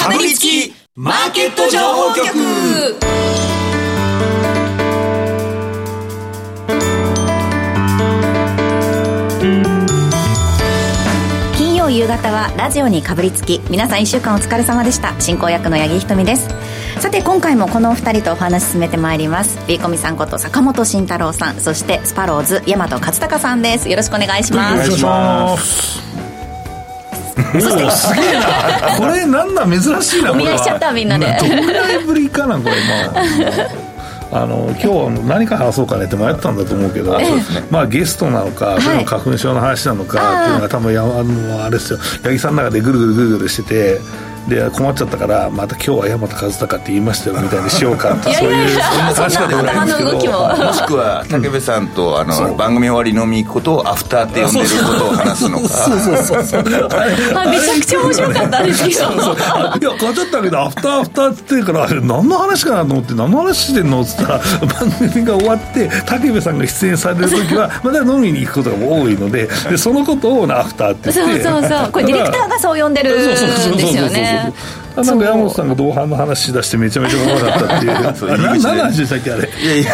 かぶりつきマーケット情報局。金曜夕方はラジオにかぶりつき皆さん1週間お疲れ様でした。進行役の八木ひとみです。さて今回もこのお二人とお話進めてまいります。ビーコミさんこと坂本慎太郎さんそしてスパローズ大和勝孝さんです。よろしくお願いします。お願いしますおおすげえな。これなんだ？珍しいなお見合いしちゃったみんなで。どのぐらいぶりかなこれまああの今日は何か話そうかねって迷ったんだと思うけど、まあゲストなのか、それも花粉症の話なのかっていうのが多分やあのあれですよ。八木さんの中でぐるぐるぐるぐるしててで困っちゃったからまた今日は大和和孝って言いましたよみたいにしようか ってそういう話かでもないんですけども。もしくは武部さんとあの番組終わり飲み行くことをアフターって呼んでることを話すのか。そうそうそうそう。あめちゃくちゃ面白かったんですけど。いや変わっちゃったけどアフターアフターって言ってからあれ何の話かなと思って何の話してんのっつったら 番組が終わって武部さんが出演される時は また飲みに行くことが多いのででそのことをアフターって言って。そうそうそう。これディレクターがそう呼んでるんですよねあなんか山本さんが同伴の話し出してめちゃめちゃ面白かったっていう。何の話でしたっけあれ。いやいや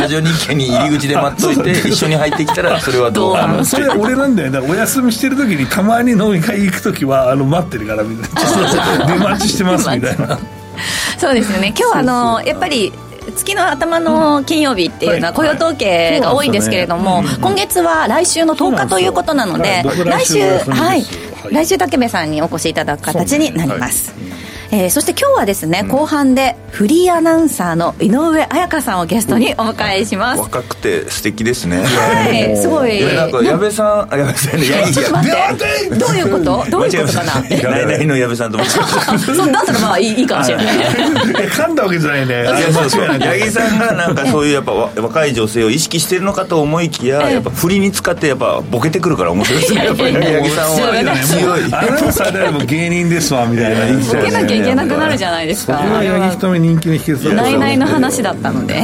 ラジオ日経に入り口で待っといて 一緒に入ってきたらそれはどうどうあのそれ俺なんだよだからお休みしてる時にたまに飲み会行く時はあの待ってるからみたいな 出待ちしてますみたいな。そうですよね。今日はあのやっぱり月の頭の金曜日っていうのは雇用統計が多いんですけれども、今月は来週の10日ということなので来週はい来週武部さんにお越しいただく形になります、えーそして今日はですね、後半でフリーアナウンサーの井上彩香さんをゲストにお迎えします。若くて素敵ですね。はいすごい。いやなんか矢部さんあ矢部さんねえちょっと待って。どういうこと？どういうことかな？ナイナイの矢部さんと そうだったらまあいいいいかもしれないいや噛んだわけじゃないねいやそうそう八木さんがなんかそういうやっぱわ若い女性を意識してるのかと思いきややっぱ振りに使ってやっぱボケてくるから面白いですねやっぱり八木さんは強いアナウンサーであれば芸人ですわみたいな言ってたよねいけなくなるじゃないですか。それは八木ひとみ人気の秘訣だナイナイの話だったので、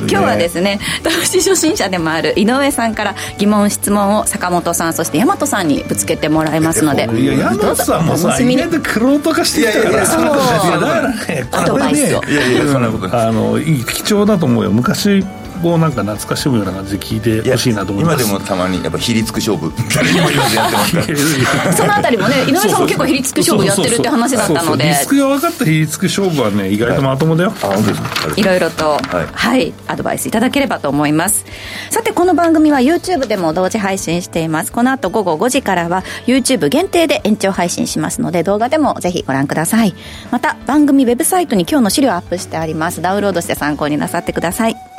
今日はですね投資初心者でもある井上さんから疑問質問を坂本さんそして大和さんにぶつけてもらいますので。いや山本さんもおさ楽してきたから。そうだからねいやいやそんなことないあのいい貴重だと思うよ。昔をなんか懐かしむような感じで聞いてほしいなと思います。今でもたまにやっぱひりつく勝負。誰にも言わずやってますから。そのあたりもね井上さんも結構ひりつく勝負やってるって話だったのそうそうでリスクが分かった比率く勝負はね意外とまともだよ、あ本当ですかいろいろと、はい、アドバイスいただければと思います。さて、この番組は YouTube でも同時配信しています。この後午後5時からは YouTube 限定で延長配信しますので、動画でもぜひご覧ください。また、番組ウェブサイトに今日の資料をアップしてあります。ダウンロードして参考になさってください。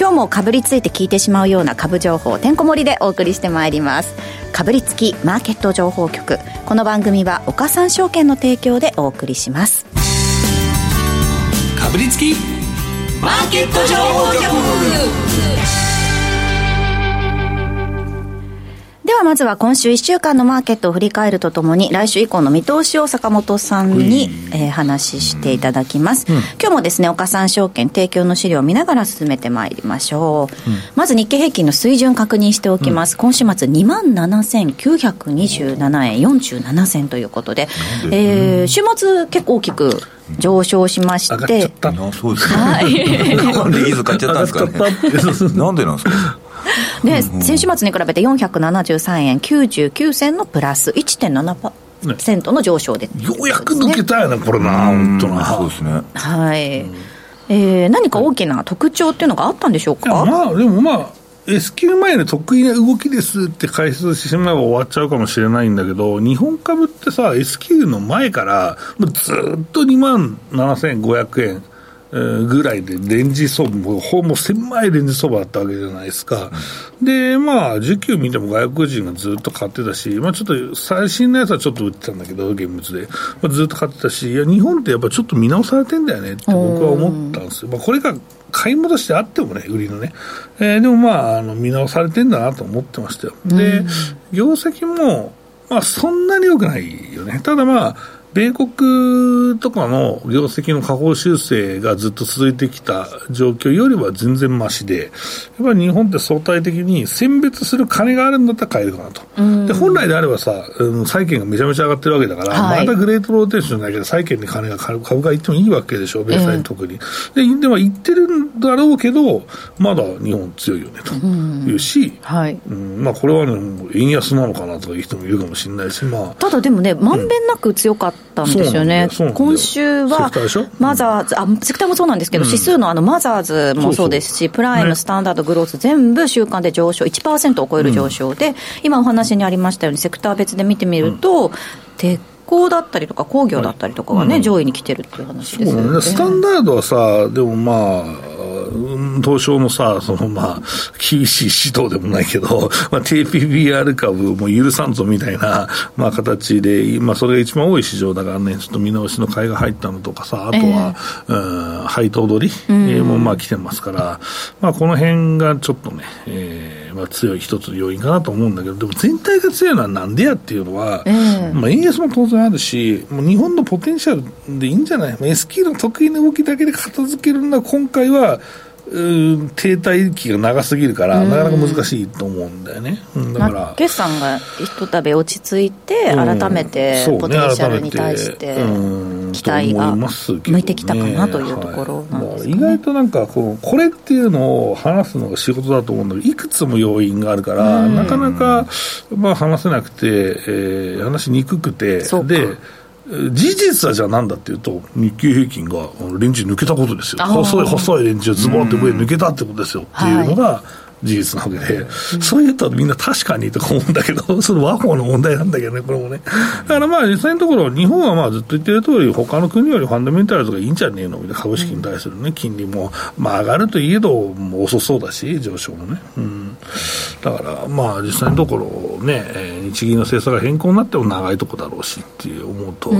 今日もかぶりついて聞いてしまうような株情報をてんこ盛りでお送りしてまいります。かぶりつきマーケット情報局。この番組は岡三証券の提供でお送りします。かぶりつきマーケット情報局。はまずは今週1週間のマーケットを振り返るとともに来週以降の見通しを坂本さんに、えー話していただきます、今日もですね岡三証券提供の資料を見ながら進めてまいりましょう、まず日経平均の水準確認しておきます、今週末2万7927円47銭ということで、えー週末結構大きく上昇しまし上がっちゃてった。あそうですはい。なんでいず買っちゃったんですかね。なんでなんですか？で、先週末に比べて473円99銭のプラス1.7%の上昇で、ようやく抜けたよなこれな本当なそうですね。はい、えー何か大きな特徴っていうのがあったんでしょうか、まあでもまあ S q 前の得意な動きですって解説してしまえば終わっちゃうかもしれないんだけど、日本株ってさ、S q の前から、ずっと2万7500円。えーぐらいでレンジ相場、ほぼ狭いレンジ相場だったわけじゃないですか。で、まあ、需給見ても外国人がずっと買ってたし、まあちょっと最新のやつはちょっと売ってたんだけど、現物で。まあ、ずっと買ってたし、いや、日本ってやっぱちょっと見直されてんだよねって僕は思ったんですよ。まあこれが買い戻してあってもね、売りのね。えーでもまあ、あの、見直されてんだなと思ってましたよ。で、業績も、まあそんなに良くないよね。ただまあ、米国とかの業績の下方修正がずっと続いてきた状況よりは全然ましで、やっぱり日本って相対的に選別する金があるんだったら買えるかなと。で本来であればさ、うん、債券がめちゃめちゃ上がってるわけだから、はい、またグレートローテーションだけど、債券に金が株がいってもいいわけでしょ、米債に特に。えー、で、でも言ってるんだろうけど、まだ日本強いよねというし、はい。うん。まあ、これはね、円安なのかなとかいう人もいるかもしれないし、まあ、ただでもね、まんべんなく強かったんですよね、うん、今週はマザーズ、あセクターもそうなんですけど、指数のあのマザーズもそうですし、プライム、スタンダード、グロース、全部週間で上昇、1%を超える上昇で、今お話にありましたように、セクター別で見てみると、鉄鋼だったりとか工業だったりとかがね、上位に来てるっていう話ですよね。スタンダードはさ、でもまあ、東証のさ、そのまあ、厳しい指導でもないけど、まあ、TPBR 株も許さんぞみたいな、まあ、形で、まあ、それが一番多い市場だからね、ちょっと見直しの買いが入ったのとかさ、あとは、えー、うん、配当取り、もまあ来てますから、まあ、この辺がちょっとね、えー、まあ、強い一つ要因かなと思うんだけど、でも全体が強いのはなんでやっていうのは、えー、まあ、円安も当然あるし、もう日本のポテンシャルでいいんじゃない、まあ、S q の得意な動きだけで片付けるのは、今回は、停滞期が長すぎるから、なかなか難しいと思うんだよね。だから。決算がひとたび落ち着いて、改めてポテンシャルに対して、期待が向いてきたかなというところなんです、ね。意外となんかこう、これっていうのを話すのが仕事だと思うんだけど、いくつも要因があるから、なかなか、まあ、話せなくて、えー、話しにくくて、で、事実はじゃあなんだっていうと、日経平均がレンジ抜けたことですよ。細い細いレンジをズボンって上抜けたってことですよ。っていうのが、事実なわけで、そういうとみんな確かにとか思うんだけど、その和法の問題なんだけどね、これもね。だからまあ実際のところ、日本はまあずっと言ってる通り、他の国よりファンダメンタルとかいいんじゃねえのみたいな株式に対するね、金利も、まあ上がるといえど、もう遅そうだし、上昇もね。うん。だからまあ実際のところね、日銀の政策が変更になっても長いとこだろうしっていう思うと、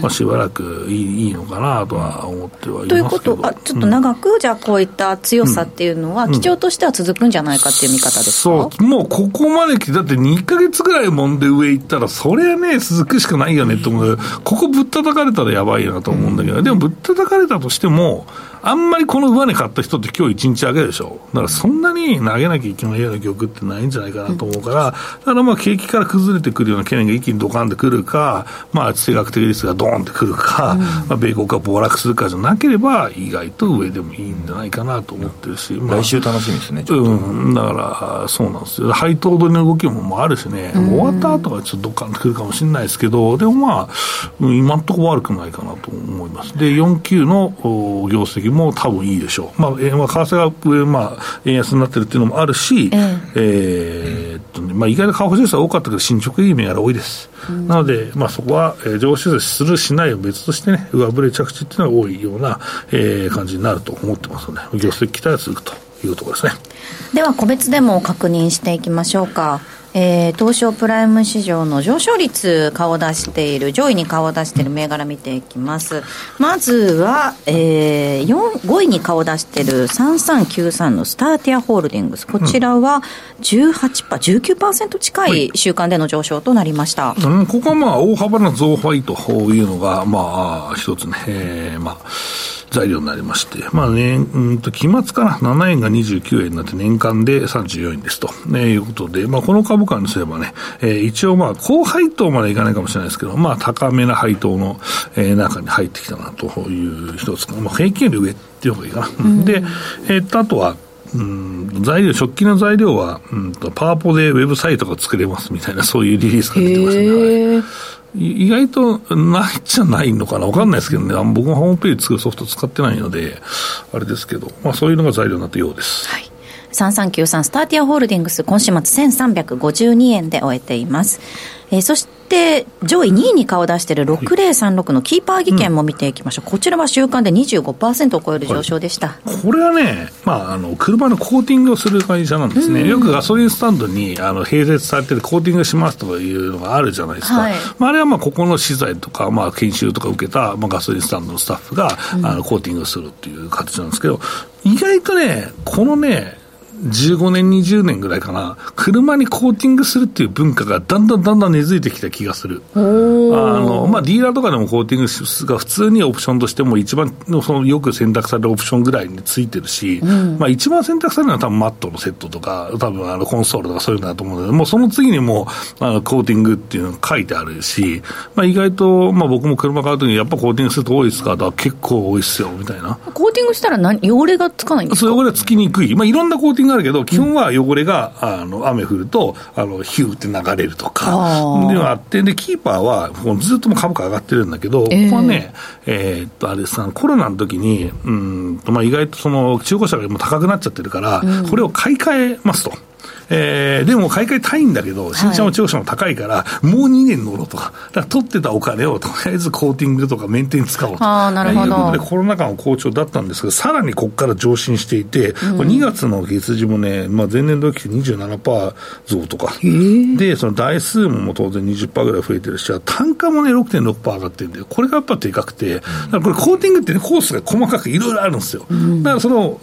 まあしばらくいいいいのかなとは思ってはいますけど。ということあ、ちょっと長く、じゃあこういった強さっていうのは、基調としては続くんじゃないかっていう見方ですそう、もうここまで来て、だって2か月ぐらいもんで上行ったら、それはね、続くしかないよねと思う。ここぶったたかれたらやばいなと思うんだけど、でもぶったたかれたとしても、あんまりこの上値買った人って今日一日上げるでしょ。だからそんなに投げなきゃいけないような曲ってないんじゃないかなと思うから、だからまあ景気から崩れてくるような懸念が一気にドカンってくるか、まあ地政学的リスクがドーンってくるか、まあ米国が暴落するかじゃなければ、意外と上でもいいんじゃないかなと思ってるし。まあ、来週楽しみですね、うん、だから、そうなんですよ。配当取りの動きももあるしね、終わった後はちょっとドカンってくるかもしれないですけど、でもまあ、今んとこ悪くないかなと思います。で、4級の業績も多分いいでしょう。まあえーまあ、為替が上、まあ、円安になってるっていうのもあるし、えー、えー、っとねまあ、意外と為替手数は多かったけど、進捗いい銘柄多いです。うん、なので、まあ、そこは、えー、上昇する、しないを別としてね、上振れ着地っていうのが多いような、えー、感じになると思ってますので、業績期待が続くというところですね。では、個別でも確認していきましょうか。えー、東証プライム市場の上昇率顔を出している上位に顔を出している銘柄見ていきますまずは、えー、5位に顔を出している3393のスターティアホールディングスこちらは18%、19%近い週間での上昇となりました、はい、うん、ここはまあ大幅な増配というのがまあ一つね、えー、まあ材料になりまして、まあね、うんと、期末から7円が29円になって年間で34円ですと、ね、いうことで、まあこの株価にすればね、えー、一応まあ高配当までいかないかもしれないですけど、まあ高めな配当の、えー、中に入ってきたなという一つ、まあ平均より上っていうのがいいかな。うん、で、えー、っと、あとは、うん、材料、食器の材料は、うんと、パワポでウェブサイトが作れますみたいな、そういうリリースが出てますね。意外とないじゃないのかな、わかんないですけどね、僕もホームページ作るソフト使ってないので、あれですけど、まあ、そういうのが材料になったようです。はい3393スターティアホールディングス今週末1352円で終えています。えー、そして上位2位に顔を出している6036のキーパー技研も見ていきましょう、うん、こちらは週間で25%を超える上昇でした、はい、これはね、まあ、あの車のコーティングをする会社なんですね、よくガソリンスタンドにあの併設されてるコーティングしますとかいうのがあるじゃないですか、はい、まあ、あれはまあここの資材とか、まあ、研修とか受けた、まあ、ガソリンスタンドのスタッフが、うん、あのコーティングするっていう形なんですけど、意外とね、このね、15年、20年ぐらいかな、車にコーティングするっていう文化がだんだんだんだん根付いてきた気がする。あの、まあ、ディーラーとかでもコーティングが普通にオプションとしても一番のそのよく選択されるオプションぐらいについてるし、うん、まあ、一番選択されるのは多分マットのセットとか、多分あのコンソールとかそういうのだと思うので、もうその次にもあのコーティングっていうのが書いてあるし、まあ、意外と、まあ、僕も車買うときにやっぱコーティングすると多いですか？と結構多いっすよみたいな。コーティングしたら何？汚れがつかないんですか？汚れはつきにくい。まあ、いろんなコーティングあるけど、基本は汚れが、あの雨降ると、あのヒューって流れるとか、ではあって、で、キーパーはずっとも株価上がってるんだけど、ここはね、えー、っと、あれさ、コロナの時に、うんまあ、意外とその中古車がもう高くなっちゃってるから、うん、これを買い替えますと。えー、でも買い替えたいんだけど、新車も中古車も高いから、もう2年乗ろうとか、だから取ってたお金をとりあえずコーティングとかメンテに使おうと。あなるほど。い。うことで、コロナ禍も好調だったんですけど、さらにここから上昇していて、うん、2月の月次もね、まあ、前年同期比27%増とか、で、その台数も当然20%ぐらい増えてるし、単価もね、6.6%上がってるんで、これがやっぱでかくて、だからこれ、コーティングってね、コースが細かくいろいろあるんですよ。うん、だからその、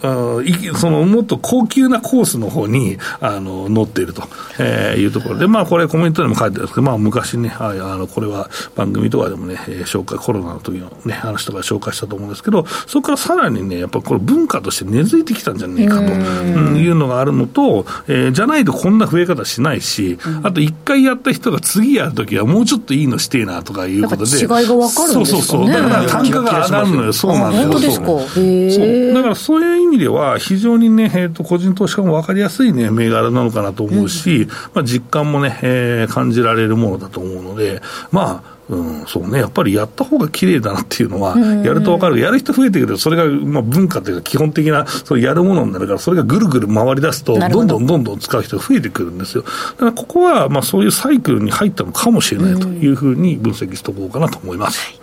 そのもっと高級なコースの方にあの乗っていると。えー、いうところで、まあ、これ、コメントでも書いてあるんですけど、まあ、昔ね、はい、あのこれは番組とかでもね、えー、紹介、コロナの時のね、話とか紹介したと思うんですけど、そこからさらにね、やっぱこれ、文化として根付いてきたんじゃねえかと、うん、いうのがあるのと、えー、じゃないとこんな増え方しないし、あと一回やった人が次やるときは、もうちょっといいのしてえなとかいうことで、違いが分かるんですか、ね、そうそうそう、だから単価が上がるのよ、そうなんですよ。そう。だからそういう意味では、非常にね、えーと、個人投資家も分かりやすいね、銘柄なのかなと思うし、まあ、実感もね、えー、感じられるものだと思うので、まあ、うん、そうね、やっぱりやった方が綺麗だなっていうのは、やると分かる、やる人増えてくると、それがまあ文化というか、基本的な、そうやるものになるから、それがぐるぐる回り出すと、ど。んどんどんどん使う人が増えてくるんですよ。だからここは、まあ、そういうサイクルに入ったのかもしれないというふうに分析しておこうかなと思います。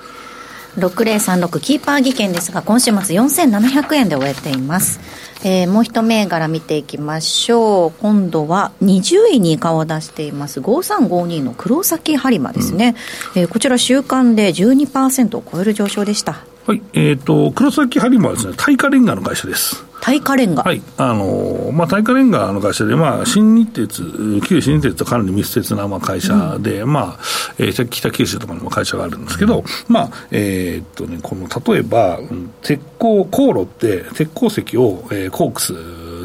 6036キーパー技研ですが、今週末4700円で終えています。えー、もう一銘柄見ていきましょう。今度は20位に顔を出しています5352の黒崎播磨ですね。うん、えー、こちら週間で12%を超える上昇でした。はい、えっ、ー、と、黒崎播磨はですね、耐火レンガの会社です。耐火レンガ。はい。あの、まあ、耐火レンガの会社で、まあ、新日鉄、旧新日鉄とかなり密接な、まあ、会社で、うん、まあ、えー、北九州とかにも会社があるんですけど、うん、まあ、えー、っとね、この、例えば、鉄鋼、航路って、鉄鉱石を、えー、コークス、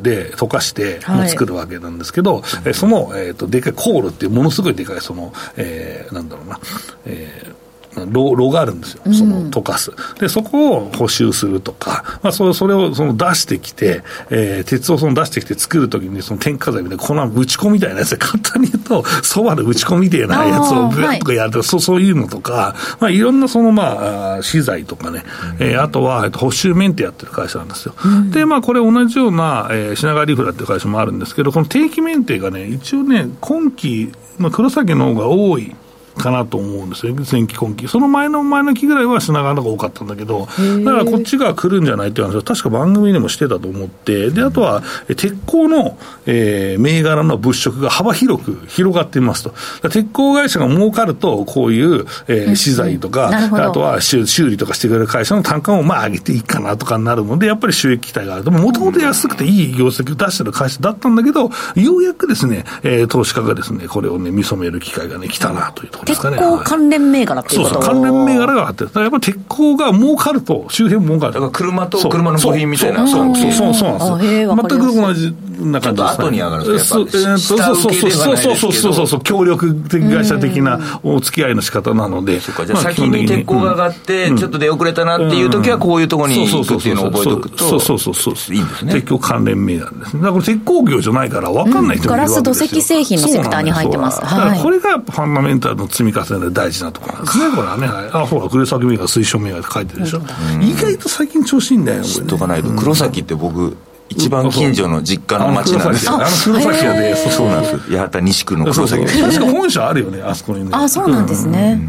で溶かして作るわけなんですけど、はい、その、えーと、とでかい航路っていうものすごいでかいその、えー、なんだろうな、えー炉炉があるんですよ、その溶かす、でそこを補修するとか、まあ、それそれをその出してきて、えー、鉄をその出してきて作るときに、その添加剤みたいな、この打ち込みみたいなやつで、簡単に言うと、そばで打ち込みみたいなやつをぐっとかやると、はい、そうそういうのとか、まあ、いろんなその、まあ、資材とかね、うん、えー、あとは、えっと、補修メンテやってる会社なんですよ。うん、で、まあ、これ同じような、えー、品川リフラっていう会社もあるんですけど、この定期メンテがね、一応ね、今期、まあ、黒崎の方が多い。かなと思うんですよ、前期、今期。その前の前の期ぐらいは品川の方が多かったんだけど、だからこっちが来るんじゃないっていう話は、確か番組でもしてたと思って、で、あとは、鉄鋼の、えー、銘柄の物色が幅広く広がっていますと。鉄鋼会社が儲かると、こういう、えー、資材とか、あとは修理とかしてくれる会社の単価をまあ上げていいかなとかになるので、やっぱり収益期待がある。もともと安くていい業績を出してる会社だったんだけど、ようやくですね、えー、投資家がですね、これをね、見初める機会がね、来たなというところですかね。鉄鋼関連銘柄っていうことそうそう、関連銘柄があって、やっぱり鉄鋼が儲かると、周辺も儲かる。だから車と車の部品みたいな。そうそうそうそうなんですよ。全く同じな感じです、後に上がるんですか、やっぱ、そうそうそうそうそうそう、協力的会社的なお付き合いの仕方なので。そうか、じゃあ先に鉄鋼が上がって、ちょっと出遅れたなっていう時は、こういうところに行くっていうのを覚えておくと。そうそうそうそう。いいんですね。鉄鋼関連銘柄ですね。だから鉄鋼業じゃないから分かんない人ガラス土石製品のセクターに入ってます。はい。これがファンダメンタルの積み重ねで大事なところなんですね、これはね。あ、ほら、黒崎銘柄、推奨銘柄って書いてるでしょ。意外と最近調子いいんだよ、知っとかないと。黒崎って僕、一番近所の実家の町なんですよ。あの黒崎屋で、そうなんです。八幡西区の黒崎。確か本社あるよね、あそこにね。あ、そうなんですね。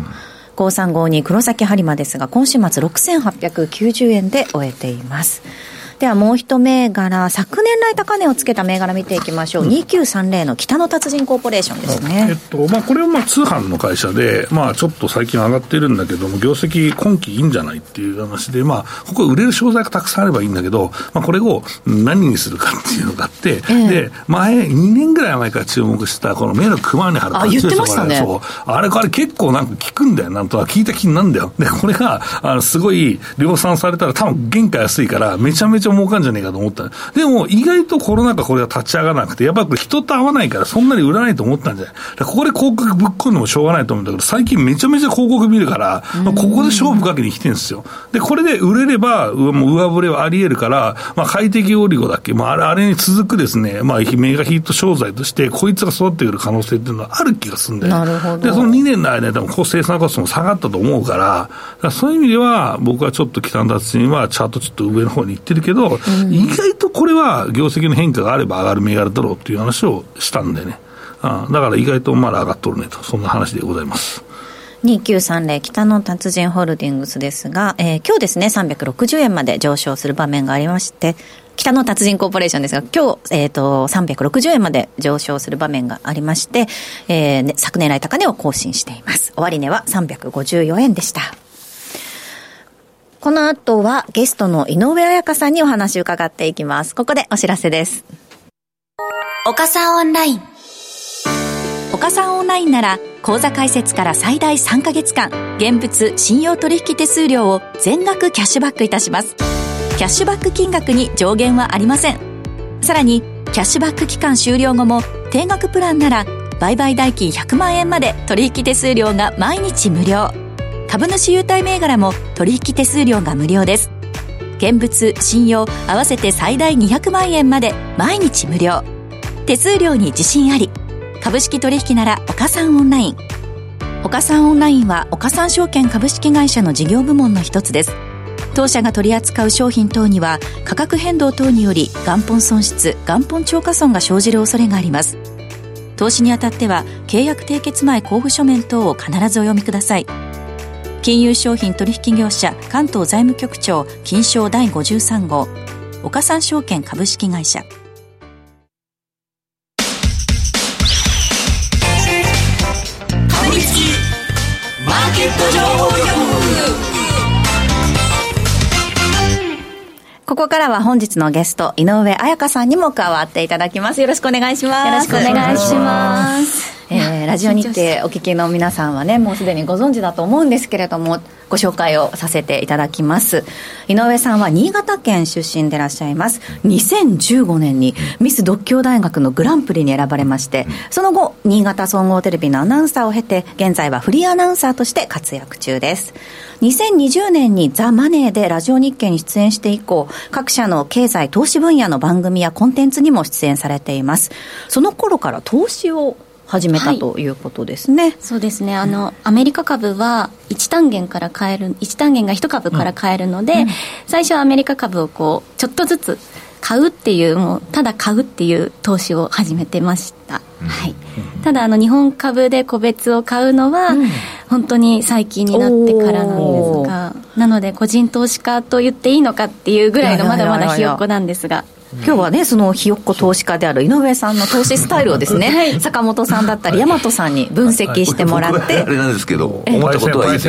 5352黒崎播磨ですが、今週末6890円で終えています。ではもう一銘柄、昨年来高値をつけた銘柄見ていきましょう。うん、2930の北の達人コーポレーションですね。えっと、まあ、これはまあ通販の会社で、まあ、ちょっと最近上がってるんだけども、業績今期いいんじゃないっていう話で、まあ、ここ売れる商材がたくさんあればいいんだけど、まあ、これを何にするかっていうのがあって、えー、で、前、2年ぐらい前から注目した、この目の熊に貼るあ、言ってましたね。そう。あれ、あれ結構なんか効くんだよ、なんとは聞いた気になるんだよ。で、これが、あの、すごい量産されたら多分原価安いから、めちゃめちゃ儲かんじゃねえかと思った。でも、意外とコロナ禍これは立ち上がらなくて、やっぱり人と会わないからそんなに売らないと思ったんじゃないここで広告ぶっ込んでもしょうがないと思うんだけど、最近めちゃめちゃ広告見るから、まあ、ここで勝負かけに来てるんですよ。で、これで売れれば、もう上振れはあり得るから、まあ、快適オリゴだっけ、まあ、あれあれに続くですね、まあ、メガヒット商材として、こいつが育ってくる可能性っていうのはある気がするんだよ。なるほど。で、その2年の間でも生産コストも下がったと思うから、からそういう意味では、僕はちょっと北の達人はチャートちょっと上の方に行ってるけど、うん、意外とこれは業績の変化があれば上がる銘柄だろうっていう話をしたんでね。あだから意外とまだ上がっとるねと、そんな話でございます。2930北の達人ホールディングスですが、えー、今日ですね、360円まで上昇する場面がありまして、北の達人コーポレーションですが、今日、えっ、ー、と、360円まで上昇する場面がありまして、えー、ね、昨年来高値を更新しています。終値は354円でした。この後はゲストの井上彩香さんにお話を伺っていきます。ここでお知らせです。岡さんオンライン。岡さんオンラインなら、口座開設から最大3ヶ月間、現物信用取引手数料を全額キャッシュバックいたします。キャッシュバック金額に上限はありません。さらに、キャッシュバック期間終了後も、定額プランなら、売買代金100万円まで取引手数料が毎日無料。株主優待銘柄も取引手数料が無料です。現物、信用、合わせて最大200万円まで毎日無料。手数料に自信あり。株式取引なら岡三オンライン。岡三オンラインは岡三証券株式会社の事業部門の一つです。当社が取り扱う商品等には価格変動等により元本損失元本超過損が生じる恐れがあります投資にあたっては契約締結前交付書面等を必ずお読みください金融商品取引業者関東財務局長金賞第53号岡三証券株式会社株式マーケット情報局ここからは本日のゲスト、井上彩香さんにも加わっていただきます。よろしくお願いします。よろしくお願いします。えー、ラジオ日程お聞きの皆さんはね、もうすでにご存知だと思うんですけれども、ご紹介をさせていただきます。井上さんは新潟県出身でいらっしゃいます。2015年にミス独協大学のグランプリに選ばれまして、その後、新潟総合テレビのアナウンサーを経て、現在はフリーアナウンサーとして活躍中です。2020年にザ・マネーでラジオ日経に出演して以降、各社の経済投資分野の番組やコンテンツにも出演されています。その頃から投資を始めた、はい、ということですね。そうですね。あの、アメリカ株は1単元から買える、1単元が1株から買えるので、うん、最初はアメリカ株をこう、ちょっとずつ買うっていう、もう、ただ買うっていう投資を始めてました。うん、はい。ただ、あの、日本株で個別を買うのは、うん、本当に最近になってからなんですが、なので、個人投資家と言っていいのかっていうぐらいのまだまだひよっこなんですが。今日はね、そのひよっこ投資家である井上さんの投資スタイルをですね、はい、坂本さんだったり、大和さんに分析してもらって。あれなんですけど、思ったことはい。す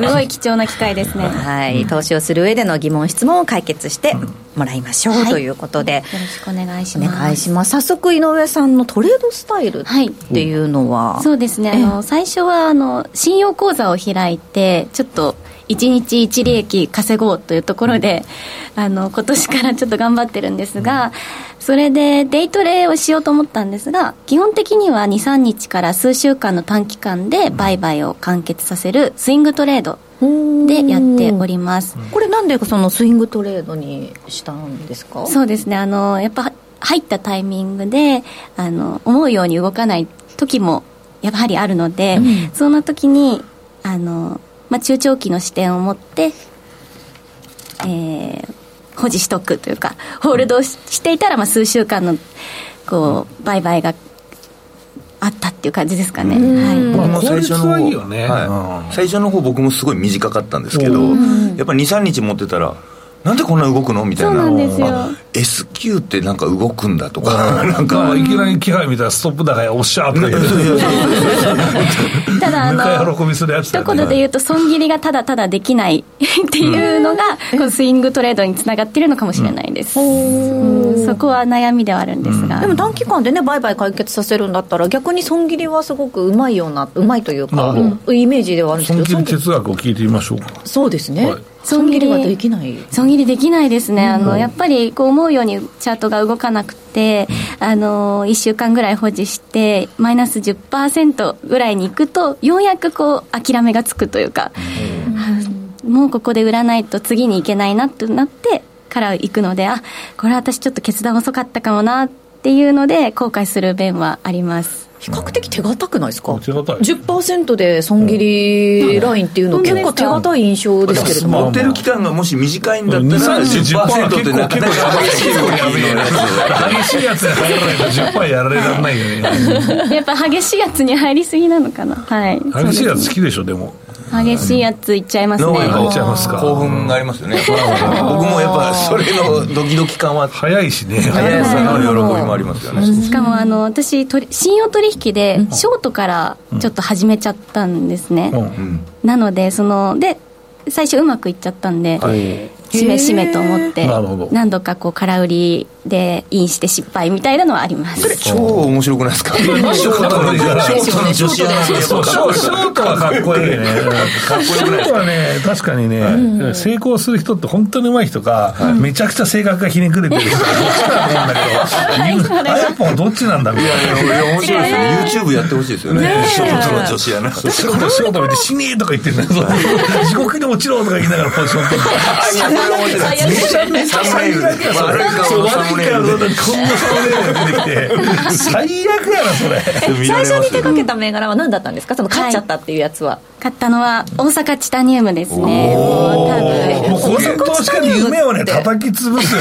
ごい貴重な機会ですね。はい、投資をする上での疑問、質問を解決してもらいましょう、ということで、よろしくお願いします。お願いします。早速、井上さんのトレードスタイルっていうのは、そうですね、あの最初はあの信用口座を開いて、ちょっと、1日1利益稼ごうというところで、あの今年からちょっと頑張ってるんですが、それでデイトレをしようと思ったんですが、基本的には2、3日から数週間の短期間で売買を完結させるスイングトレードでやっております。これなんでそのスイングトレードにしたんですか？そうですね、あの、やっぱ入ったタイミングで、あの、思うように動かない時もやはりあるので、うん、そんな時に、あの、まあ、中長期の視点を持って、えー、保持しとくというか、ホールドしていたら、まあ、数週間の、こう、売買があったっていう感じですかね。はい。まあ、最初の方いいよね、はい。最初の方僕もすごい短かったんですけど、やっぱり2、3日持ってたら、なんでこんな動くの？みたいな。そうなんですよ。あ S q ってなんか動くんだとか。なんか。かいきなり気配見たらストップ高やおっしゃーとか言って ただあの喜びするやつね言で言うと損切りがただただできないっていうのが、このスイングトレードにつながってるのかもしれないです、うん。そこは悩みではあるんですが、でも短期間でね売買解決させるんだったら逆に損切りはすごくうまいようなうまいというか、イメージではあるんです損けど切り哲学を聞いてみましょうか。そうですね、はい損切りはできない。損切りできないですね、あのやっぱりこう思うようにチャートが動かなくて、あの1週間ぐらい保持して、マイナス10%ぐらいに行くと、ようやくこう諦めがつくというか、もうここで売らないと次に行けないなってなってから行くので、あこれは私ちょっと決断遅かったかもなっていうので、後悔する面はあります。比較的手堅くないですか？手堅い。10%で損切りラインっていうの、うん。結構手堅い印象ですけれど。も、まあ持ってる期間がもし短いんだったら2 3 10%ってなかなか激しい動きやべえのや。つ激しいやつに入らないと10%やられられないよね。やっぱ激しいやつに入りすぎなのかな。はい。激しいやつ好きでしょでも激しいやついっちゃいますね。のやっぱいっちゃいますか？興奮がありますよね。僕もやっぱそれのドキドキ感は。早いしね。早さの喜びもありますよね。しかもあの私信用取引でショートからちょっと始めちゃったんですね、うん。なのでそので最初うまくいっちゃったんで、しめしめと思ってなるほど。何度かこう空売りでインして失敗みたいなのはあります。超面白くないですか？ショートの女子ショートはか？っこいいね。ショートはね確か？にね、成功する人って本当に上手い人か、めちゃくちゃ性格がひねくれてる人かどっちだと思うんだけど あやっぱどっちなんだみたいな。いやいや面白いですね。YouTube やってほしいですよね。ショートの女子アナショートショート見て死ねえと。か言ってるんだよそう地獄に落ちろとか言いながらポジション取っていやこれ面白いめちゃめちゃサムネイル悪いそう顔のサムネイル悪いからこんなサムネイ出てきて最悪やなそれ最初に手掛けた銘柄は何だったんですか？その勝っちゃったっていうやつは、買ったのは大阪チタニウムですね。もう多分もうこの投資家に夢をね叩き潰すよ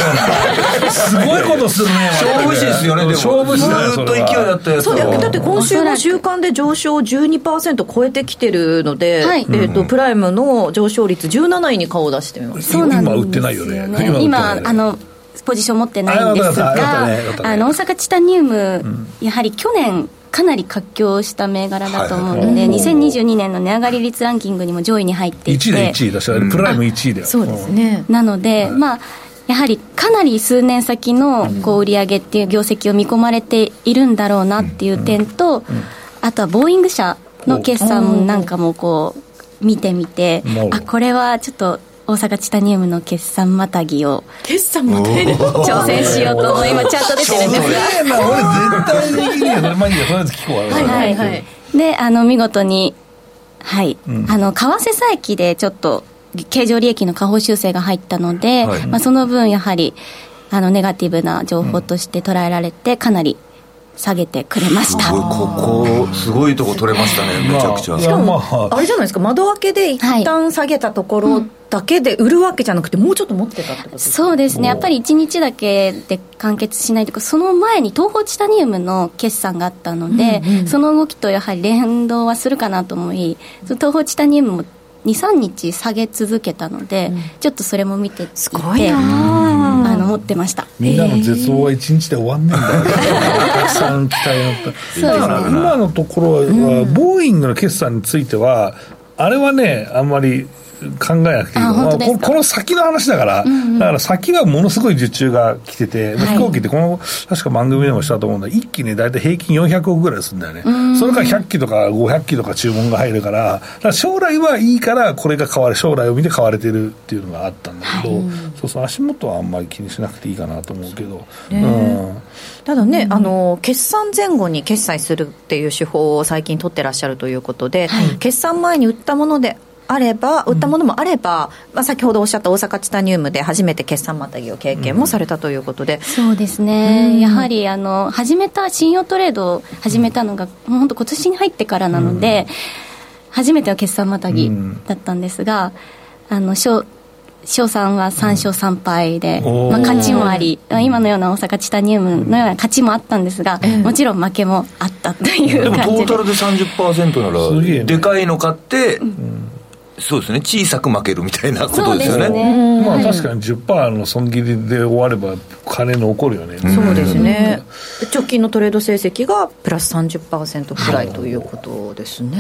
うな。すごいことするね。勝負師ですよねでも。勝負師だよずーっと勢いだったやつそうだよだって今週の週間で上昇12%超えてきてるので、はい。えー、とプライムの上昇率17位に顔を出してみます。そうなん 今売ってないよね。今あのポジション持ってないんですがったねの大阪チタニウム、やはり去年かなり活況した銘柄だと思うので、2022年の値上がり率ランキングにも上位に入っていて。1位で1位だしプライム1位だよ。そうですね、なので、まあやはりかなり数年先のこう売上っていう業績を見込まれているんだろうなっていう点と、あとはボーイング社の決算なんかもこう見てみてあこれはちょっと大阪チタニウムの決算またぎを決算またいで。挑戦しようと思い今チャート出てるんですが。ええな俺絶対できねえよそれまあいいやとりあえず聞こうはいはいはい。であの見事にはい、あの為替差益でちょっと経常利益の下方修正が入ったので、はい。まあ、その分やはりあのネガティブな情報として捉えられてかなり下げてくれました、ここすごいとこ取れましたね。めちゃくちゃ。まあいやまああれじゃないですか。窓開けで一旦下げたところだけで売るわけじゃなくてもうちょっと持ってたってことですか？そうですね。やっぱり1日だけで完結しないというかその前に東宝チタニウムの決算があったので、その動きとやはり連動はするかなと思いその東宝チタニウムも23日下げ続けたので、ちょっとそれも見てすごいなあの持ってました。みんなの絶望は一日で終わんねえんだよ。たくさん期待があったそうですねだから今のところは、ボーイングの決算についてはあれはねあんまり考えなくていいあここの先の話だから、だから先はものすごい受注が来てて、はい。飛行機ってこの確か番組でもしたと思うんだ。一機ね大体平均400億ぐらいするんだよね、それから100機とか500機とか注文が入るから将来はいいからこれが買われ将来を見て買われてるっていうのがあったんだけど、そうそう足元はあんまり気にしなくていいかなと思うけど、うん。ただね、あの決算前後に決済するっていう手法を最近取ってらっしゃるということで、決算前に売ったものであれば売ったものもあれば、まあ、先ほどおっしゃった大阪チタニウムで初めて決算またぎを経験もされたということで、そうですね、やはりあの始めた信用トレードを始めたのが、もう本当、今年に入ってからなので、初めての決算またぎだったんですが、あの翔翔さんは3勝3敗で、まあ、勝ちもあり、今のような大阪チタニウムのような勝ちもあったんですが、もちろん負けもあったという感じで。ータルで30%ならでかいの買ってそうですね。小さく負けるみたいなことですよね。ねまあ確かに10%の損切りで終われば金残るよね、そうですね、直近のトレード成績がプラス30%くらいということですね、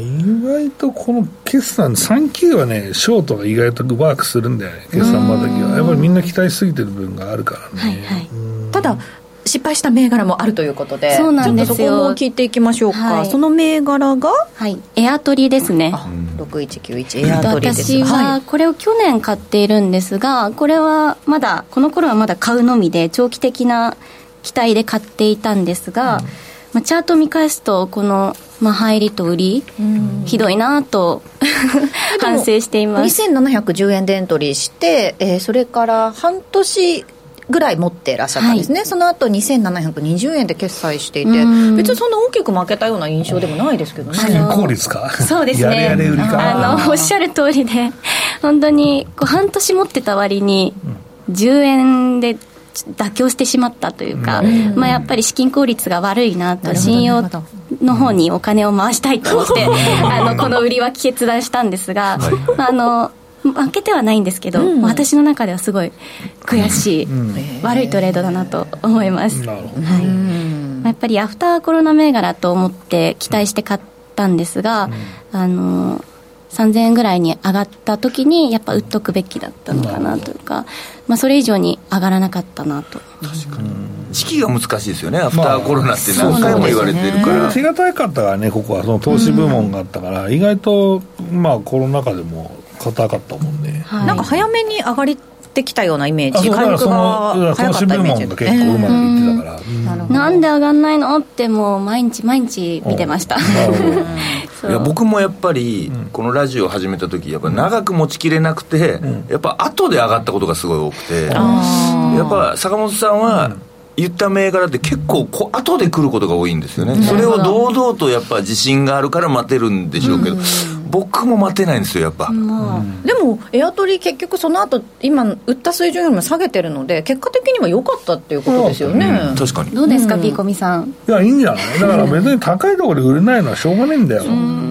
意外とこの決算、3級はね、ショートが意外とワークするんだよね、決算またぎは。やっぱりみんな期待しすぎてる部分があるからね。はいはい。ただ失敗した銘柄もあるということでそうなんですよ。ちょっとそこも聞いていきましょうか、はい。その銘柄が？はい。エアトリですね。あ6191エアトリです。私はこれを去年買っているんですがこれはまだこの頃はまだ買うのみで長期的な期待で買っていたんですが、まあ、チャート見返すとこの、まあ、入りと売り、ひどいなと 反省しています。2710円でエントリーして、えーそれから半年ぐらい持ってらっしゃったんですね、その後2720円で決済していてうん。別にそんな大きく負けたような印象でもないですけどね。資金効率か？そうですね。やれやれ売りか？あのおっしゃる通りで本当にこう半年持ってた割に10円で妥協してしまったというか、まあ、やっぱり資金効率が悪いなと信用の方にお金を回したいと思ってあのこの売りは決断したんですが、まあ、あの負けてはないんですけど、私の中ではすごい悔しい、悪いトレードだなと思います、なるほど。まあやっぱりアフターコロナ銘柄と思って期待して買ったんですが、あの3000円ぐらいに上がった時にやっぱ売っとくべきだったのかなというか、まあ、それ以上に上がらなかったなと。時期が難しいですよねアフターコロナって何回も言われてるかこれら手堅かったからね、ここは。その投資部門があったから、意外と、まあ、コロナ禍でも硬かったもんね。はい。なんか早めに上がってきたようなイメーあそうだからそジ回復がの早かったイメージ結構うまくいってたから。うん。なるほど。なんで上がんないの？ってもう毎日毎日見てました。いや僕もやっぱりこのラジオを始めた時やっぱ長く持ちきれなくて、やっぱ後で上がったことがすごい多くて、やっぱ坂本さんは言った銘柄って結構こ後で来ることが多いんですよね、それを堂々とやっぱ自信があるから待てるんでしょうけど、僕も待てないんですよやっぱ、もうでもエアトリ結局その後今売った水準よりも下げてるので結果的には良かったっていうことですよね、確かに。どうですか、ピーコミさん？いや、いいんじゃない？だから別に高いところで売れないのはしょうがないんだよ。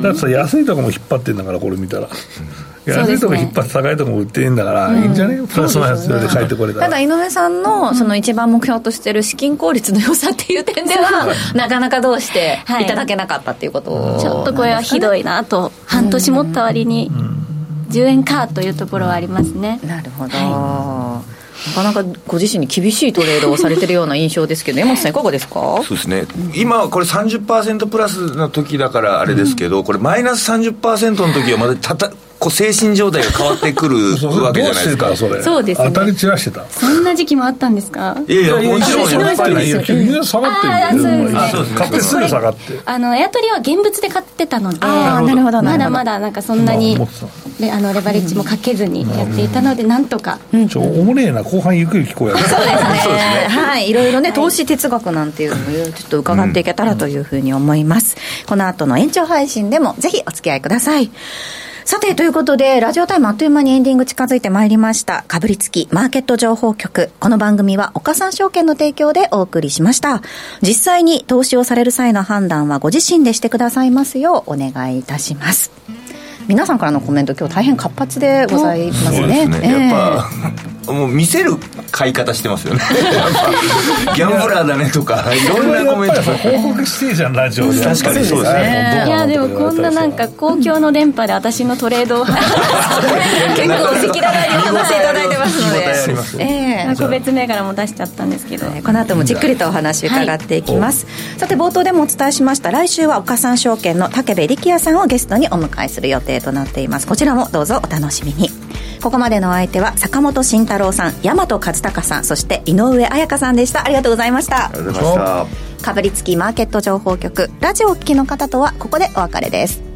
だってさ、安いとこも引っ張ってんだから、これ見たら。安いとこ引っ張って高いとこも売っていいんだから、いいんじゃね？プラスのやつで帰ってこれたら。ただ井上さんのその一番目標としてる資金効率の良さっていう点ではなかなかどうしていただけなかったっていうことちょっとこれはひどいなと半年持った割に10円かというところはありますね。なるほど、なかなかご自身に厳しいトレードをされてるような印象ですけど山本さんいかがですか？そうですね。今はこれ30%プラスの時だからあれですけど、これマイナス30%の時はまだたたこう精神状態が変わってくる わけじゃないですか。たそうですね。当たり散らしてた。そんな時期もあったんですか？いやいやもちろんやっぱりね、いや急に下がってるんだよ。あそうですね。買ってすぐ下がって。あのエアトリは現物で買ってたのであーなるほどなるほど。まだまだなんかそんなにまあのレバレッジもかけずにやっていたのでなんとか。ちょ、おもれえな、後半ゆっくり聞こえる。そうですね。はい。いろいろね投資哲学なんていうのもちょっと伺っていけたらというふうに思います、この後の延長配信でもぜひお付き合いくださいさて、ということで、ラジオタイムあっという間にエンディング近づいてまいりました。かぶりつきマーケット情報局。この番組は岡三証券の提供でお送りしました。実際に投資をされる際の判断はご自身でしてくださいますようお願いいたします。皆さんからのコメント今日大変活発でございますね。ですね、やっぱもう見せる買い方してますよね。やっぱギャンブラーだねとかいろんなコメント報告してえじゃん、ラジオで。確かに。そうですね。いやでもこんななんか公共の電波で私のトレードを 結構赤裸々にお話しいただいてますので、ええ。個別銘柄も出しちゃったんですけど。この後もじっくりとお話伺っていきます、さて冒頭でもお伝えしました。来週は岡三証券の武部力也さんをゲストにお迎えする予定となっています。こちらもどうぞお楽しみに。ここまでのお相手は坂本慎太郎さん大和和孝さんそして井上彩香さんでした。ありがとうございました。ありがとうございました。かぶりつきマーケット情報局ラジオをお聞きの方とはここでお別れです